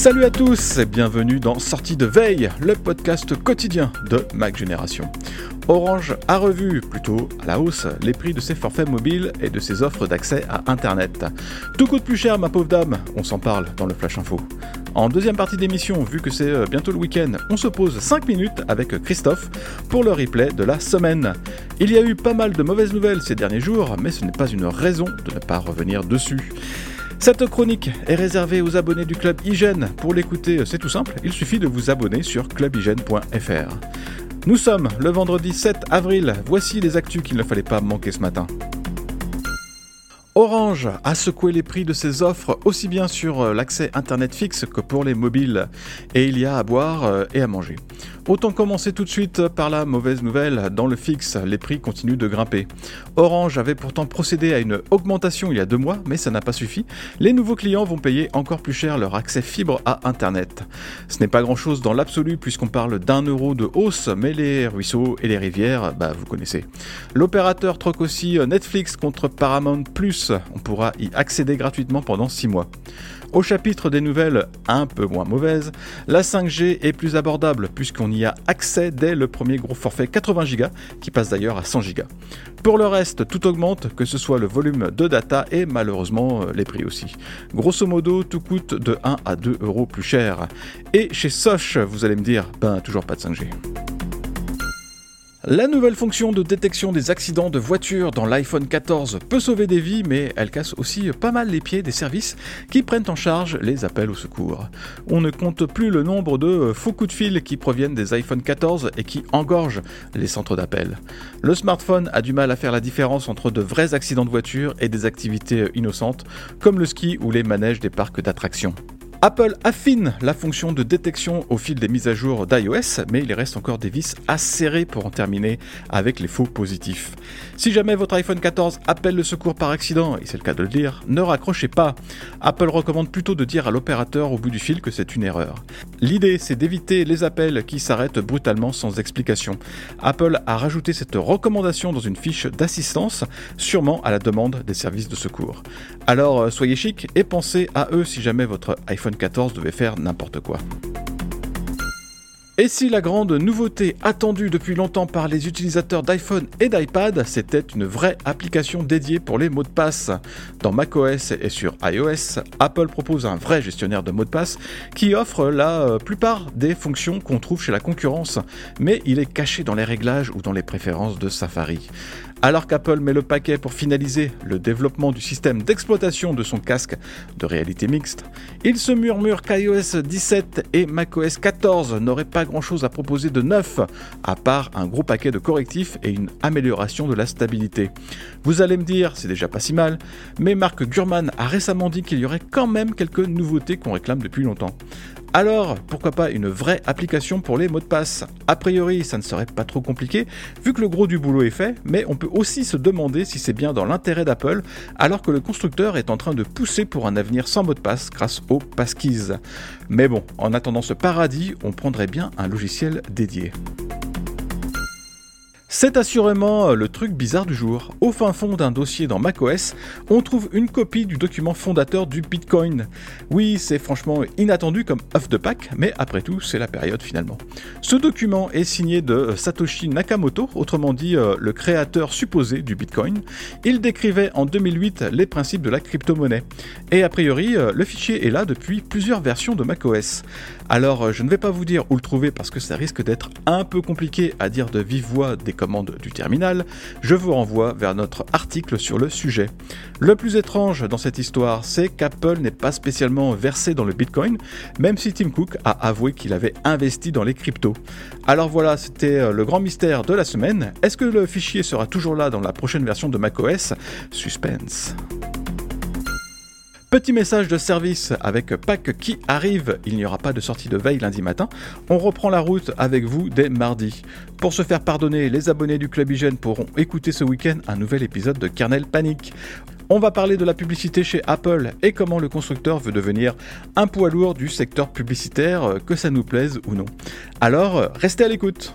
Salut à tous et bienvenue dans Sortie de Veille, le podcast quotidien de Mac Génération. Orange a revu, plutôt à la hausse, les prix de ses forfaits mobiles et de ses offres d'accès à Internet. Tout coûte plus cher, ma pauvre dame, on s'en parle dans le Flash Info. En deuxième partie d'émission, vu que c'est euh, bientôt le week-end, on se pose 5 minutes avec Christophe pour le replay de la semaine. Il y a eu pas mal de mauvaises nouvelles ces derniers jours, mais ce n'est pas une raison de ne pas revenir dessus. Cette chronique est réservée aux abonnés du Club Hygiène. Pour l'écouter, c'est tout simple, il suffit de vous abonner sur clubhygiène.fr. Nous sommes le vendredi 7 avril, voici les actus qu'il ne fallait pas manquer ce matin. Orange a secoué les prix de ses offres aussi bien sur l'accès internet fixe que pour les mobiles, et il y a à boire euh, et à manger. Autant commencer tout de suite par la mauvaise nouvelle. Dans le fixe, les prix continuent de grimper. Orange avait pourtant procédé à une augmentation il y a deux mois, mais ça n'a pas suffi. Les nouveaux clients vont payer encore plus cher leur accès fibre à Internet. Ce n'est pas grand-chose dans l'absolu puisqu'on parle d'un euro de hausse, mais les ruisseaux et les rivières, bah vous connaissez. L'opérateur troque aussi Netflix contre Paramount Plus. On pourra y accéder gratuitement pendant six mois. Au chapitre des nouvelles un peu moins mauvaises, la 5G est plus abordable puisqu'on y a accès dès le premier gros forfait 80 Go qui passe d'ailleurs à 100 Go. Pour le reste, tout augmente, que ce soit le volume de data et malheureusement euh, les prix aussi. Grosso modo, tout coûte de 1 à 2 euros plus cher. Et chez Soch, vous allez me dire, ben toujours pas de 5G. La nouvelle fonction de détection des accidents de voiture dans l'iPhone 14 peut sauver des vies, mais elle casse aussi pas mal les pieds des services qui prennent en charge les appels au secours. On ne compte plus le nombre de faux coups de fil qui proviennent des iPhone 14 et qui engorgent les centres d'appel. Le smartphone a du mal à faire la différence entre de vrais accidents de voiture et des activités innocentes, comme le ski ou les manèges des parcs d'attractions. Apple affine la fonction de détection au fil des mises à jour d'iOS, mais il reste encore des vis à serrer pour en terminer avec les faux positifs. Si jamais votre iPhone 14 appelle le secours par accident, et c'est le cas de le dire, ne raccrochez pas. Apple recommande plutôt de dire à l'opérateur au bout du fil que c'est une erreur. L'idée, c'est d'éviter les appels qui s'arrêtent brutalement sans explication. Apple a rajouté cette recommandation dans une fiche d'assistance, sûrement à la demande des services de secours. Alors euh, soyez chic et pensez à eux si jamais votre iPhone 14 devait faire n'importe quoi. Et si la grande nouveauté attendue depuis longtemps par les utilisateurs d'iPhone et d'iPad, c'était une vraie application dédiée pour les mots de passe? Dans macOS et sur iOS, Apple propose un vrai gestionnaire de mots de passe qui offre la euh, plupart des fonctions qu'on trouve chez la concurrence, mais il est caché dans les réglages ou dans les préférences de Safari. Alors qu'Apple met le paquet pour finaliser le développement du système d'exploitation de son casque de réalité mixte, il se murmure qu'iOS 17 et macOS 14 n'auraient pas grand-chose à proposer de neuf, à part un gros paquet de correctifs et une amélioration de la stabilité. Vous allez me dire, c'est déjà pas si mal, mais Mark Gurman a récemment dit qu'il y aurait quand même quelques nouveautés qu'on réclame depuis longtemps. Alors, pourquoi pas une vraie application pour les mots de passe? A priori, ça ne serait pas trop compliqué, vu que le gros du boulot est fait, mais on peut aussi se demander si c'est bien dans l'intérêt d'Apple, alors que le constructeur est en train de pousser pour un avenir sans mot de passe grâce aux passkeys. Mais bon, en attendant ce paradis, on prendrait bien un logiciel dédié. C'est assurément euh, le truc bizarre du jour. Au fin fond d'un dossier dans macOS, on trouve une copie du document fondateur du Bitcoin. Oui, c'est franchement inattendu comme off the pack, mais après tout, c'est la période finalement. Ce document est signé de euh, Satoshi Nakamoto, autrement dit euh, le créateur supposé du Bitcoin. Il décrivait en 2008 les principes de la crypto-monnaie. Et a priori, le fichier est là depuis plusieurs versions de macOS. Alors, je ne vais pas vous dire où le trouver parce que ça risque d'être un peu compliqué à dire de vive voix des commande du terminal, je vous renvoie vers notre article sur le sujet. Le plus étrange dans cette histoire, c'est qu'Apple n'est pas spécialement versé dans le Bitcoin, même si Tim Cook a avoué qu'il avait investi dans les cryptos. Alors voilà, c'était euh, le grand mystère de la semaine. Est-ce que le fichier sera toujours là dans la prochaine version de macOS? Suspense. Petit message de service avec Pâques qui arrive, il n'y aura pas de sortie de veille lundi matin, on reprend la route avec vous dès mardi. Pour se faire pardonner, les abonnés du Club Hygiène pourront écouter ce week-end un nouvel épisode de Kernel Panic. On va parler de la publicité chez Apple et comment le constructeur veut devenir un poids lourd du secteur publicitaire, que ça nous plaise ou non. Alors, restez à l'écoute